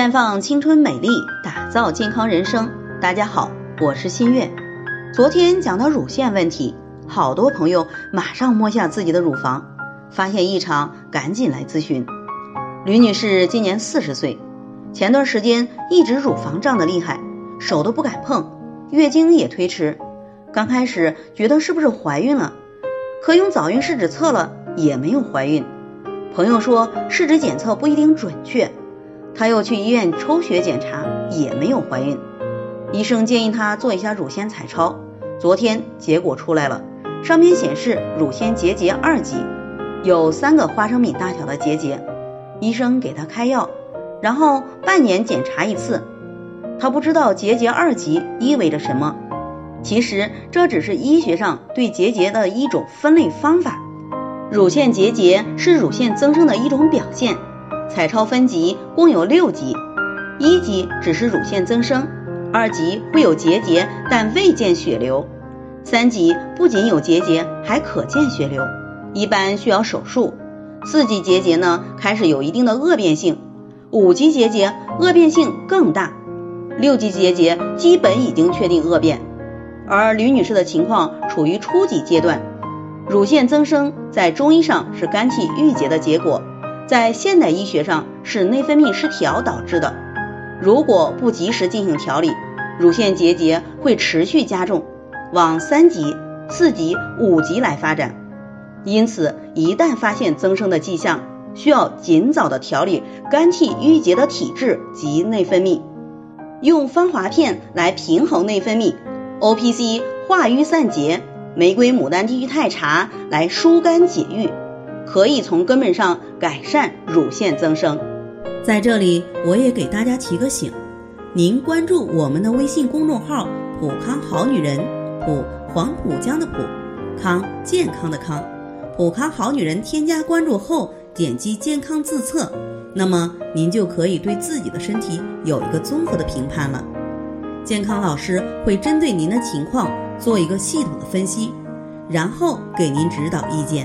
绽放青春美丽，打造健康人生。大家好，我是新月。昨天讲到乳腺问题，好多朋友马上摸下自己的乳房，发现异常，赶紧来咨询。吕女士今年四十岁，前段时间一直乳房胀得厉害，手都不敢碰，月经也推迟。刚开始觉得是不是怀孕了，可用早孕试纸测了也没有怀孕。朋友说试纸检测不一定准确。她又去医院抽血检查，也没有怀孕。医生建议她做一下乳腺彩超，昨天结果出来了，上面显示乳腺结节二级，有三个花生米大小的结节。医生给她开药，然后半年检查一次。她不知道结节二级意味着什么，其实这只是医学上对结节的一种分类方法。乳腺结节是乳腺增生的一种表现。彩超分级共有六级，一级只是乳腺增生，二级会有结节但未见血流，三级不仅有结节还可见血流，一般需要手术。四级结节呢开始有一定的恶变性，五级结节恶变性更大，六级结节基本已经确定恶变。而吕女士的情况处于初级阶段，乳腺增生在中医上是肝气郁结的结果。在现代医学上是内分泌失调导致的，如果不及时进行调理，乳腺结节会持续加重，往三级、四级、五级来发展。因此，一旦发现增生的迹象，需要尽早的调理肝气郁结的体质及内分泌，用芳华片来平衡内分泌，O P C 化瘀散结，玫瑰牡丹地郁泰茶来疏肝解郁。可以从根本上改善乳腺增生。在这里，我也给大家提个醒：您关注我们的微信公众号“普康好女人”，普黄浦江的浦，康健康的康，普康好女人。添加关注后，点击健康自测，那么您就可以对自己的身体有一个综合的评判了。健康老师会针对您的情况做一个系统的分析，然后给您指导意见。